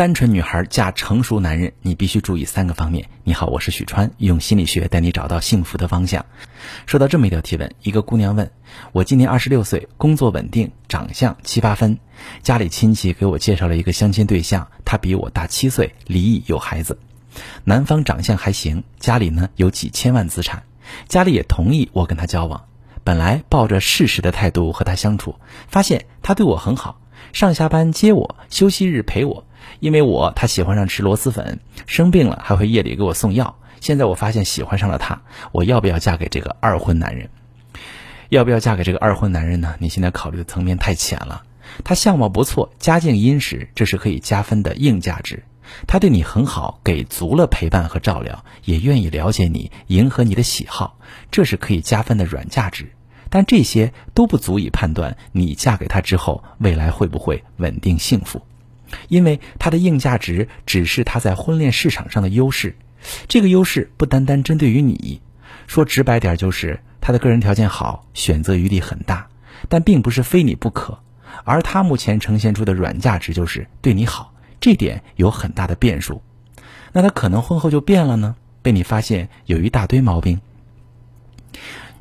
单纯女孩嫁成熟男人，你必须注意三个方面。你好，我是许川，用心理学带你找到幸福的方向。收到这么一条提问，一个姑娘问我：今年二十六岁，工作稳定，长相七八分，家里亲戚给我介绍了一个相亲对象，他比我大七岁，离异有孩子。男方长相还行，家里呢有几千万资产，家里也同意我跟他交往。本来抱着试试的态度和他相处，发现他对我很好，上下班接我，休息日陪我。因为我他喜欢上吃螺蛳粉，生病了还会夜里给我送药。现在我发现喜欢上了他，我要不要嫁给这个二婚男人？要不要嫁给这个二婚男人呢？你现在考虑的层面太浅了。他相貌不错，家境殷实，这是可以加分的硬价值。他对你很好，给足了陪伴和照料，也愿意了解你，迎合你的喜好，这是可以加分的软价值。但这些都不足以判断你嫁给他之后未来会不会稳定幸福。因为他的硬价值只是他在婚恋市场上的优势，这个优势不单单针对于你，说直白点就是他的个人条件好，选择余地很大，但并不是非你不可。而他目前呈现出的软价值就是对你好，这点有很大的变数。那他可能婚后就变了呢？被你发现有一大堆毛病。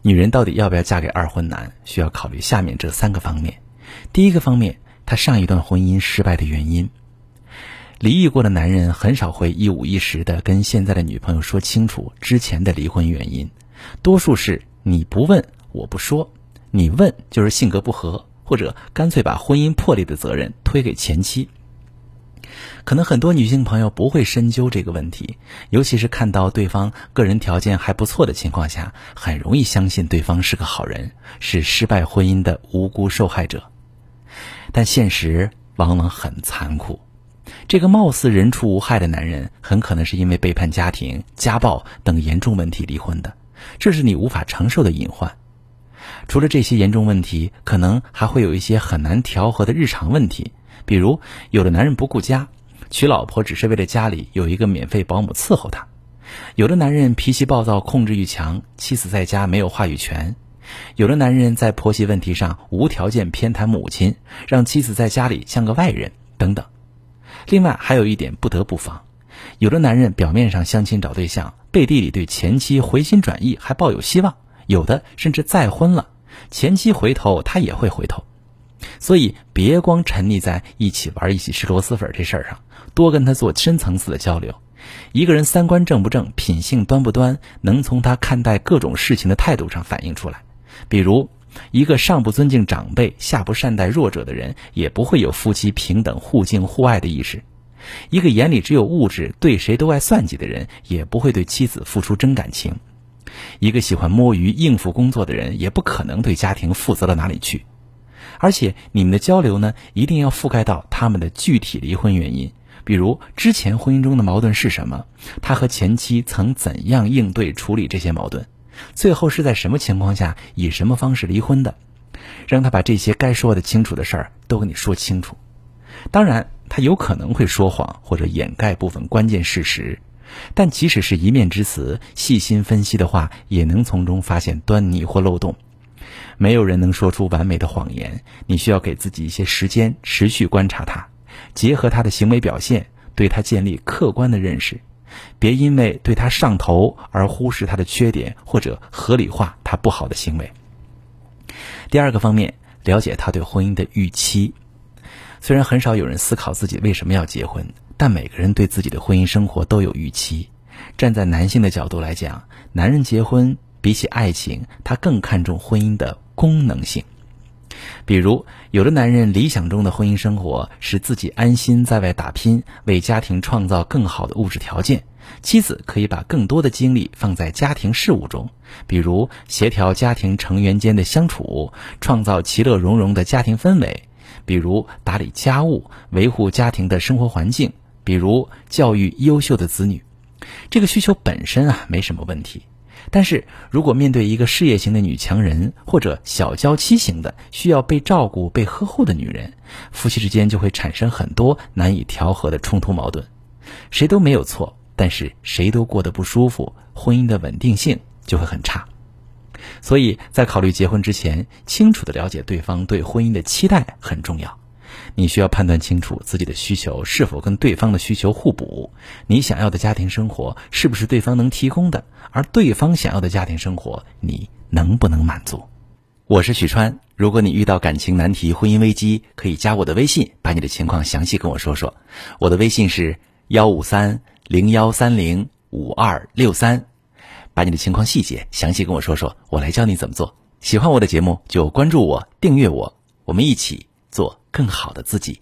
女人到底要不要嫁给二婚男，需要考虑下面这三个方面。第一个方面。他上一段婚姻失败的原因，离异过的男人很少会一五一十的跟现在的女朋友说清楚之前的离婚原因，多数是你不问我不说，你问就是性格不合，或者干脆把婚姻破裂的责任推给前妻。可能很多女性朋友不会深究这个问题，尤其是看到对方个人条件还不错的情况下，很容易相信对方是个好人，是失败婚姻的无辜受害者。但现实往往很残酷，这个貌似人畜无害的男人，很可能是因为背叛家庭、家暴等严重问题离婚的，这是你无法承受的隐患。除了这些严重问题，可能还会有一些很难调和的日常问题，比如有的男人不顾家，娶老婆只是为了家里有一个免费保姆伺候他；有的男人脾气暴躁、控制欲强，妻子在家没有话语权。有的男人在婆媳问题上无条件偏袒母亲，让妻子在家里像个外人等等。另外还有一点不得不防：有的男人表面上相亲找对象，背地里对前妻回心转意，还抱有希望；有的甚至再婚了，前妻回头他也会回头。所以别光沉溺在一起玩、一起吃螺蛳粉这事儿上，多跟他做深层次的交流。一个人三观正不正、品性端不端，能从他看待各种事情的态度上反映出来。比如，一个上不尊敬长辈、下不善待弱者的人，也不会有夫妻平等、互敬互爱的意识；一个眼里只有物质、对谁都爱算计的人，也不会对妻子付出真感情；一个喜欢摸鱼、应付工作的人，也不可能对家庭负责到哪里去。而且，你们的交流呢，一定要覆盖到他们的具体离婚原因，比如之前婚姻中的矛盾是什么，他和前妻曾怎样应对处理这些矛盾。最后是在什么情况下以什么方式离婚的？让他把这些该说的清楚的事儿都跟你说清楚。当然，他有可能会说谎或者掩盖部分关键事实，但即使是一面之词，细心分析的话，也能从中发现端倪或漏洞。没有人能说出完美的谎言，你需要给自己一些时间，持续观察他，结合他的行为表现，对他建立客观的认识。别因为对他上头而忽视他的缺点，或者合理化他不好的行为。第二个方面，了解他对婚姻的预期。虽然很少有人思考自己为什么要结婚，但每个人对自己的婚姻生活都有预期。站在男性的角度来讲，男人结婚比起爱情，他更看重婚姻的功能性。比如，有的男人理想中的婚姻生活是自己安心在外打拼，为家庭创造更好的物质条件；妻子可以把更多的精力放在家庭事务中，比如协调家庭成员间的相处，创造其乐融融的家庭氛围；比如打理家务，维护家庭的生活环境；比如教育优秀的子女。这个需求本身啊，没什么问题。但是如果面对一个事业型的女强人，或者小娇妻型的需要被照顾、被呵护的女人，夫妻之间就会产生很多难以调和的冲突矛盾。谁都没有错，但是谁都过得不舒服，婚姻的稳定性就会很差。所以在考虑结婚之前，清楚的了解对方对婚姻的期待很重要。你需要判断清楚自己的需求是否跟对方的需求互补，你想要的家庭生活是不是对方能提供的，而对方想要的家庭生活你能不能满足？我是许川，如果你遇到感情难题、婚姻危机，可以加我的微信，把你的情况详细跟我说说。我的微信是幺五三零幺三零五二六三，把你的情况细节详细跟我说说，我来教你怎么做。喜欢我的节目就关注我、订阅我，我们一起做更好的自己。